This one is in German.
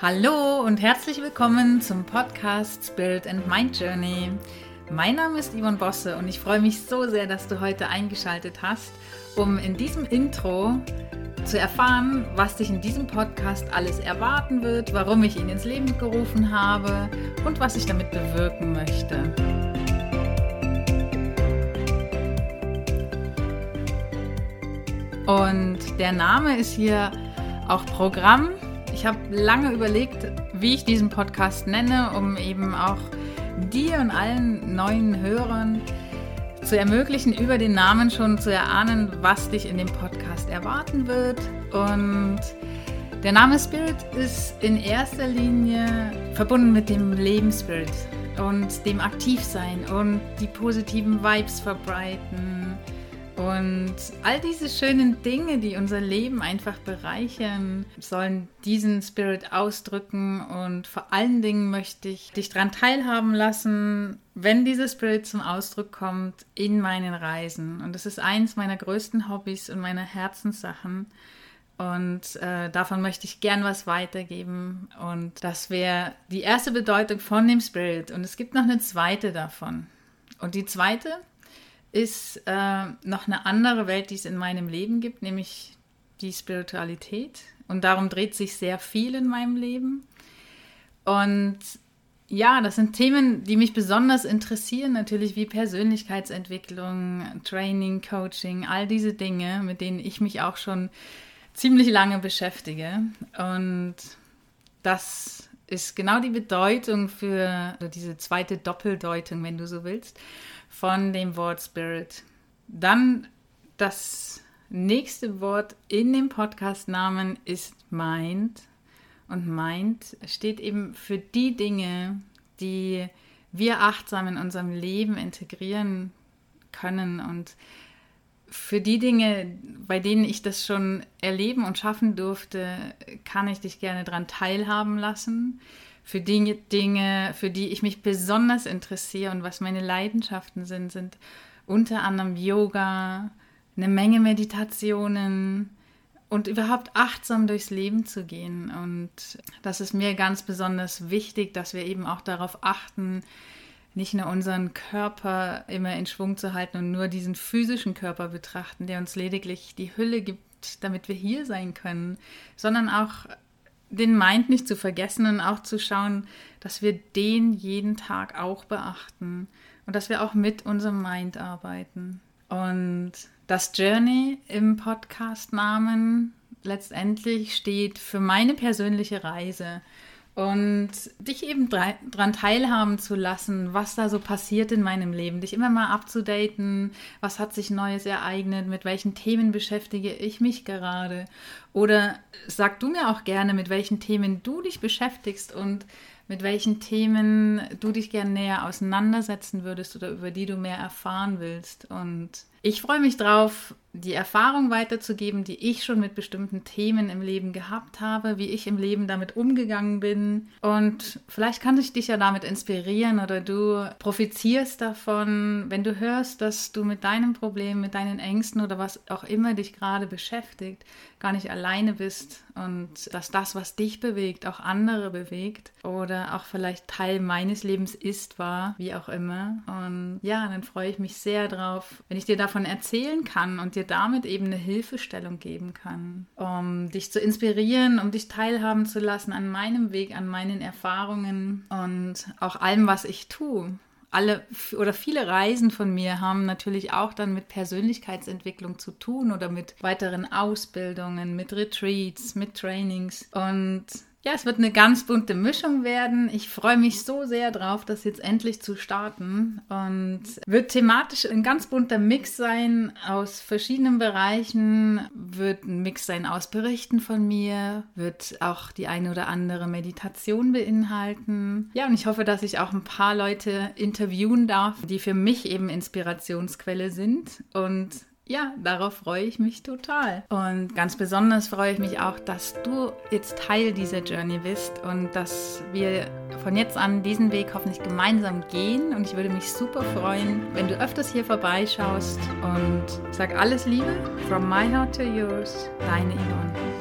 Hallo und herzlich willkommen zum Podcast Spirit and Mind Journey. Mein Name ist Yvonne Bosse und ich freue mich so sehr, dass du heute eingeschaltet hast, um in diesem Intro zu erfahren, was dich in diesem Podcast alles erwarten wird, warum ich ihn ins Leben gerufen habe und was ich damit bewirken möchte. Und der Name ist hier auch Programm ich habe lange überlegt, wie ich diesen Podcast nenne, um eben auch dir und allen neuen Hörern zu ermöglichen, über den Namen schon zu erahnen, was dich in dem Podcast erwarten wird. Und der Name Spirit ist in erster Linie verbunden mit dem Lebensspirit und dem Aktivsein und die positiven Vibes verbreiten und all diese schönen Dinge, die unser Leben einfach bereichern, sollen diesen Spirit ausdrücken. Und vor allen Dingen möchte ich dich daran teilhaben lassen, wenn dieser Spirit zum Ausdruck kommt in meinen Reisen. Und das ist eins meiner größten Hobbys und meiner Herzenssachen. Und äh, davon möchte ich gern was weitergeben. Und das wäre die erste Bedeutung von dem Spirit. Und es gibt noch eine zweite davon. Und die zweite ist äh, noch eine andere Welt, die es in meinem Leben gibt, nämlich die Spiritualität. Und darum dreht sich sehr viel in meinem Leben. Und ja, das sind Themen, die mich besonders interessieren, natürlich wie Persönlichkeitsentwicklung, Training, Coaching, all diese Dinge, mit denen ich mich auch schon ziemlich lange beschäftige. Und das ist genau die Bedeutung für diese zweite Doppeldeutung, wenn du so willst von dem Wort Spirit. Dann das nächste Wort in dem Podcast-Namen ist Mind. Und Mind steht eben für die Dinge, die wir achtsam in unserem Leben integrieren können und für die Dinge, bei denen ich das schon erleben und schaffen durfte, kann ich dich gerne daran teilhaben lassen für die Dinge, für die ich mich besonders interessiere und was meine Leidenschaften sind, sind unter anderem Yoga, eine Menge Meditationen und überhaupt achtsam durchs Leben zu gehen. Und das ist mir ganz besonders wichtig, dass wir eben auch darauf achten, nicht nur unseren Körper immer in Schwung zu halten und nur diesen physischen Körper betrachten, der uns lediglich die Hülle gibt, damit wir hier sein können, sondern auch den Mind nicht zu vergessen und auch zu schauen, dass wir den jeden Tag auch beachten und dass wir auch mit unserem Mind arbeiten. Und das Journey im Podcast-Namen letztendlich steht für meine persönliche Reise und dich eben daran teilhaben zu lassen, was da so passiert in meinem Leben, dich immer mal abzudaten, was hat sich Neues ereignet, mit welchen Themen beschäftige ich mich gerade. Oder sag du mir auch gerne, mit welchen Themen du dich beschäftigst und mit welchen Themen du dich gerne näher auseinandersetzen würdest oder über die du mehr erfahren willst. Und ich freue mich drauf, die Erfahrung weiterzugeben, die ich schon mit bestimmten Themen im Leben gehabt habe, wie ich im Leben damit umgegangen bin. Und vielleicht kann ich dich ja damit inspirieren oder du profitierst davon, wenn du hörst, dass du mit deinem Problem, mit deinen Ängsten oder was auch immer dich gerade beschäftigt, gar nicht alleine bist und dass das, was dich bewegt, auch andere bewegt oder auch vielleicht Teil meines Lebens ist, war, wie auch immer. Und ja, dann freue ich mich sehr drauf, wenn ich dir davon erzählen kann und dir damit eben eine Hilfestellung geben kann, um dich zu inspirieren, um dich teilhaben zu lassen an meinem Weg, an meinen Erfahrungen und auch allem, was ich tue alle oder viele Reisen von mir haben natürlich auch dann mit Persönlichkeitsentwicklung zu tun oder mit weiteren Ausbildungen, mit Retreats, mit Trainings. Und ja, es wird eine ganz bunte Mischung werden. Ich freue mich so sehr drauf, das jetzt endlich zu starten und wird thematisch ein ganz bunter Mix sein aus verschiedenen Bereichen, wird ein Mix sein aus Berichten von mir, wird auch die eine oder andere Meditation beinhalten. Ja, und ich hoffe, dass ich auch ein paar Leute interviewen darf, die für mich eben Inspirationsquelle sind und ja, darauf freue ich mich total. Und ganz besonders freue ich mich auch, dass du jetzt Teil dieser Journey bist und dass wir von jetzt an diesen Weg hoffentlich gemeinsam gehen. Und ich würde mich super freuen, wenn du öfters hier vorbeischaust und sag alles Liebe from my heart to yours, deine Yvonne.